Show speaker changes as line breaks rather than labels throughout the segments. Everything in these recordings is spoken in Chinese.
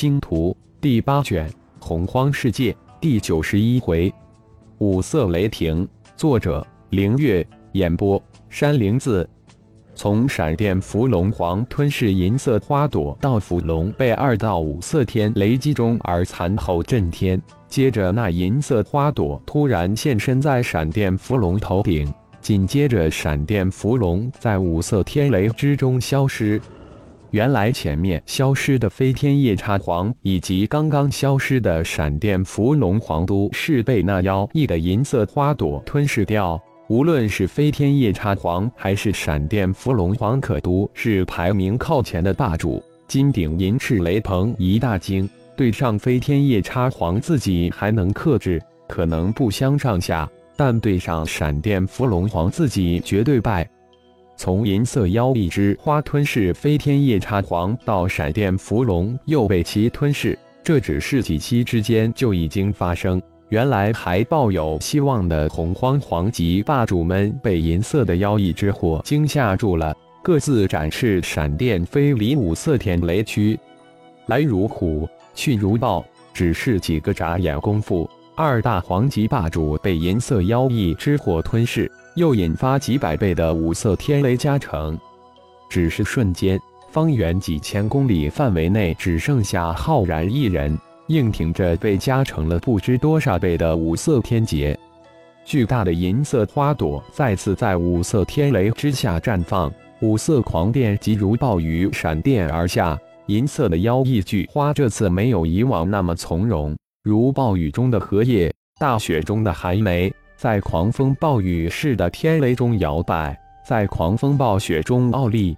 星图》第八卷《洪荒世界》第九十一回，五色雷霆。作者：凌月。演播：山灵子。从闪电伏龙皇吞噬银色花朵到伏龙被二到五色天雷击中而残后震天，接着那银色花朵突然现身在闪电伏龙头顶，紧接着闪电伏龙在五色天雷之中消失。原来前面消失的飞天夜叉皇以及刚刚消失的闪电伏龙皇都是被那妖异的银色花朵吞噬掉。无论是飞天夜叉皇还是闪电伏龙皇，可都是排名靠前的霸主。金顶银翅雷鹏一大惊，对上飞天夜叉皇自己还能克制，可能不相上下；但对上闪电伏龙皇，自己绝对败。从银色妖力之花吞噬飞天夜叉皇，到闪电伏龙又被其吞噬，这只是几期之间就已经发生。原来还抱有希望的洪荒皇级霸主们被银色的妖异之火惊吓住了，各自展翅闪电飞离五色天雷区。来如虎，去如豹，只是几个眨眼功夫，二大皇级霸主被银色妖异之火吞噬，又引发几百倍的五色天雷加成。只是瞬间，方圆几千公里范围内只剩下浩然一人。硬挺着被加成了不知多少倍的五色天劫，巨大的银色花朵再次在五色天雷之下绽放，五色狂电急如暴雨闪电而下。银色的妖异巨花这次没有以往那么从容，如暴雨中的荷叶，大雪中的寒梅，在狂风暴雨似的天雷中摇摆，在狂风暴雪中傲立。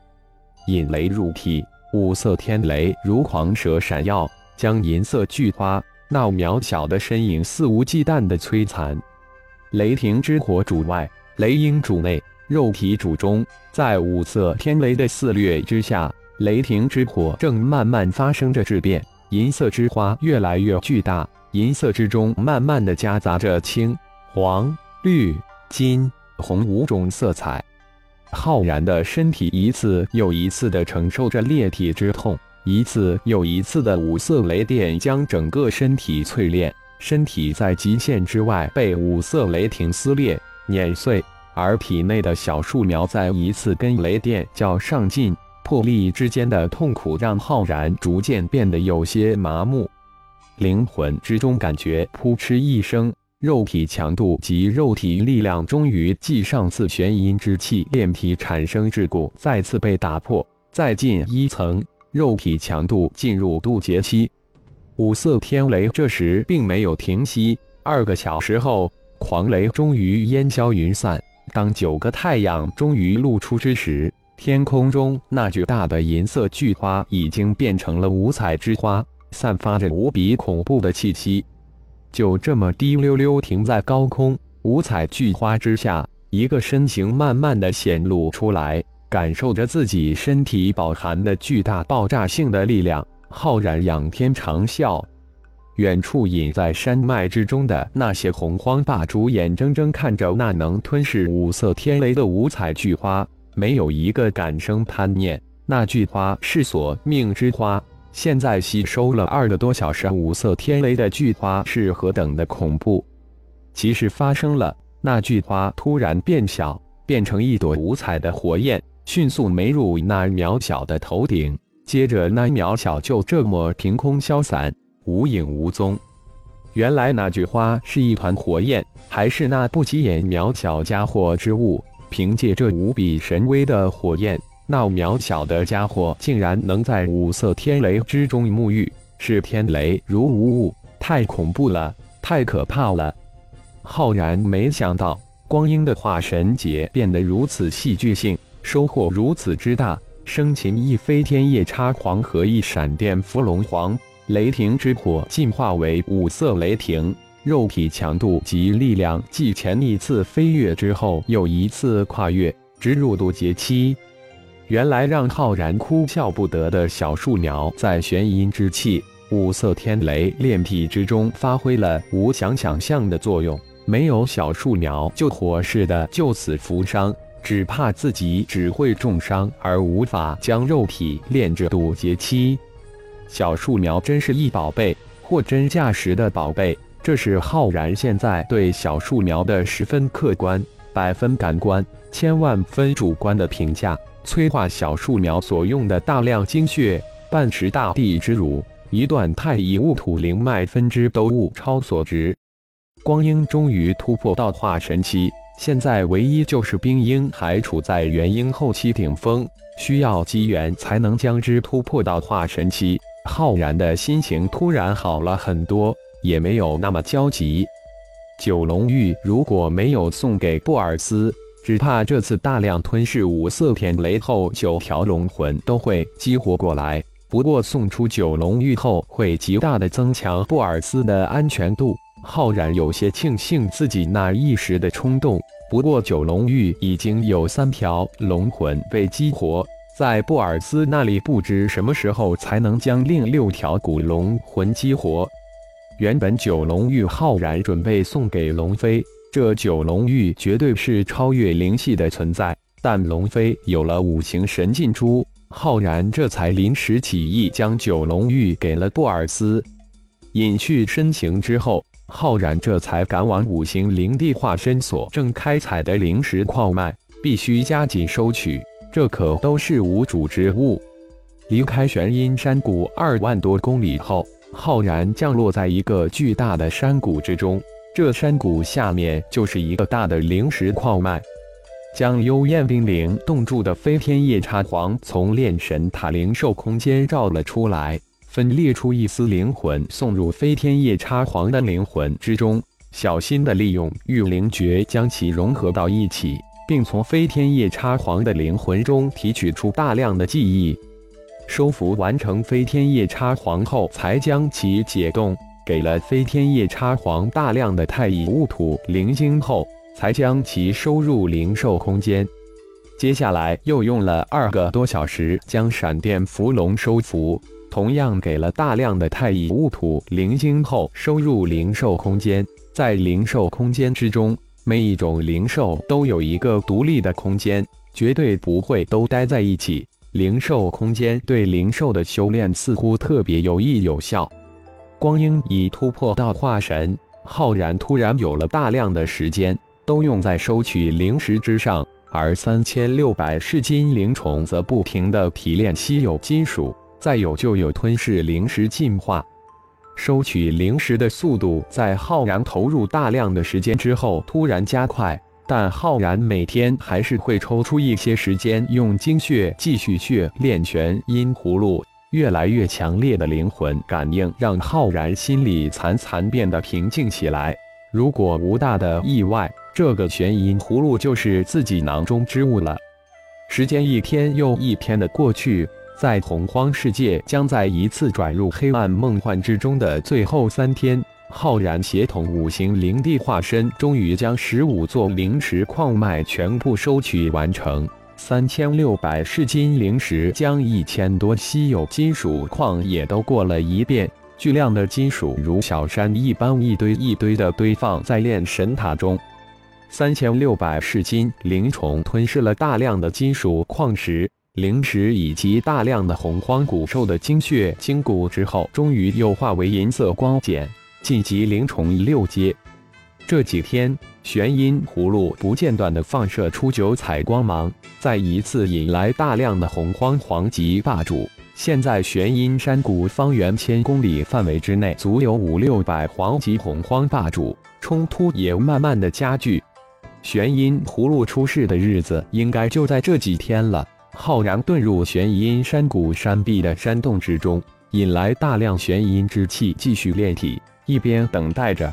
引雷入体，五色天雷如狂蛇闪耀。将银色巨花那渺小的身影肆无忌惮地摧残。雷霆之火主外，雷鹰主内，肉体主中。在五色天雷的肆虐之下，雷霆之火正慢慢发生着质变。银色之花越来越巨大，银色之中慢慢的夹杂着青、黄、绿、金、红五种色彩。浩然的身体一次又一次地承受着裂体之痛。一次又一次的五色雷电将整个身体淬炼，身体在极限之外被五色雷霆撕裂、碾碎，而体内的小树苗在一次跟雷电较上劲，破力之间的痛苦让浩然逐渐变得有些麻木。灵魂之中感觉扑哧一声，肉体强度及肉体力量终于继上次玄阴之气炼体产生桎梏再次被打破，再进一层。肉体强度进入渡劫期，五色天雷这时并没有停息。二个小时后，狂雷终于烟消云散。当九个太阳终于露出之时，天空中那巨大的银色巨花已经变成了五彩之花，散发着无比恐怖的气息。就这么滴溜溜停在高空，五彩巨花之下，一个身形慢慢的显露出来。感受着自己身体饱含的巨大爆炸性的力量，浩然仰天长啸。远处隐在山脉之中的那些洪荒霸主眼睁睁看着那能吞噬五色天雷的五彩巨花，没有一个敢生贪念。那巨花是索命之花，现在吸收了二个多小时五色天雷的巨花是何等的恐怖！其实发生了，那巨花突然变小，变成一朵五彩的火焰。迅速没入那渺小的头顶，接着那渺小就这么凭空消散，无影无踪。原来那句花是一团火焰，还是那不起眼渺小家伙之物？凭借这无比神威的火焰，那渺小的家伙竟然能在五色天雷之中沐浴，视天雷如无物，太恐怖了，太可怕了！浩然没想到，光阴的化神劫变得如此戏剧性。收获如此之大，生擒一飞天夜叉皇和一闪电伏龙皇，雷霆之火进化为五色雷霆，肉体强度及力量继前一次飞跃之后又一次跨越，直入渡劫期。原来让浩然哭笑不得的小树苗，在玄阴之气、五色天雷炼体之中发挥了无想想象的作用，没有小树苗救火似的就此负伤。只怕自己只会重伤，而无法将肉体炼至渡劫期。小树苗真是一宝贝，货真价实的宝贝。这是浩然现在对小树苗的十分客观、百分感官、千万分主观的评价。催化小树苗所用的大量精血、半池大地之乳、一段太乙戊土灵脉分支都物超所值。光阴终于突破道化神期，现在唯一就是冰鹰还处在元婴后期顶峰，需要机缘才能将之突破道化神期。浩然的心情突然好了很多。也没有那么焦急。九龙玉如果没有送给布尔斯，只怕这次大量吞噬五色天雷后，九条龙魂都会激活过来。不过送出九龙玉后，会极大的增强布尔斯的安全度。浩然有些庆幸自己那一时的冲动。不过九龙玉已经有三条龙魂被激活，在布尔斯那里，不知什么时候才能将另六条古龙魂激活。原本九龙玉浩然准备送给龙飞，这九龙玉绝对是超越灵系的存在。但龙飞有了五行神禁珠，浩然这才临时起意将九龙玉给了布尔斯。隐去身形之后，浩然这才赶往五行灵地化身所正开采的灵石矿脉，必须加紧收取，这可都是无主之物。离开玄阴山谷二万多公里后。浩然降落在一个巨大的山谷之中，这山谷下面就是一个大的灵石矿脉。将幽燕冰灵冻住的飞天夜叉皇从炼神塔灵兽空间召了出来，分裂出一丝灵魂送入飞天夜叉皇的灵魂之中，小心的利用御灵诀将其融合到一起，并从飞天夜叉皇的灵魂中提取出大量的记忆。收服完成飞天夜叉皇后，才将其解冻，给了飞天夜叉皇大量的太乙戊土灵晶后，才将其收入灵兽空间。接下来又用了二个多小时，将闪电伏龙收服，同样给了大量的太乙戊土灵晶后，收入灵兽空间。在灵兽空间之中，每一种灵兽都有一个独立的空间，绝对不会都待在一起。灵兽空间对灵兽的修炼似乎特别有益有效。光阴已突破到化神，浩然突然有了大量的时间，都用在收取灵石之上，而三千六百噬金灵虫则不停地提炼稀有金属，再有就有吞噬灵石进化。收取灵石的速度在浩然投入大量的时间之后突然加快。但浩然每天还是会抽出一些时间，用精血继续血炼玄阴葫芦。越来越强烈的灵魂感应让浩然心里惨惨变得平静起来。如果无大的意外，这个玄阴葫芦就是自己囊中之物了。时间一天又一天的过去，在洪荒世界将在一次转入黑暗梦幻之中的最后三天。浩然协同五行灵地化身，终于将十五座灵石矿脉全部收取完成。三千六百噬金灵石，将一千多稀有金属矿也都过了一遍。巨量的金属如小山一般，一堆一堆的堆放在炼神塔中。三千六百噬金灵虫吞噬了大量的金属矿石、灵石以及大量的洪荒古兽的精血筋骨之后，终于又化为银色光茧。晋级灵虫六阶，这几天玄阴葫芦不间断地放射出九彩光芒，再一次引来大量的洪荒皇级霸主。现在玄阴山谷方圆千公里范围之内，足有五六百皇级洪荒霸主，冲突也慢慢的加剧。玄阴葫芦出世的日子，应该就在这几天了。浩然遁入玄阴山谷山壁的山洞之中，引来大量玄阴之气，继续炼体。一边等待着，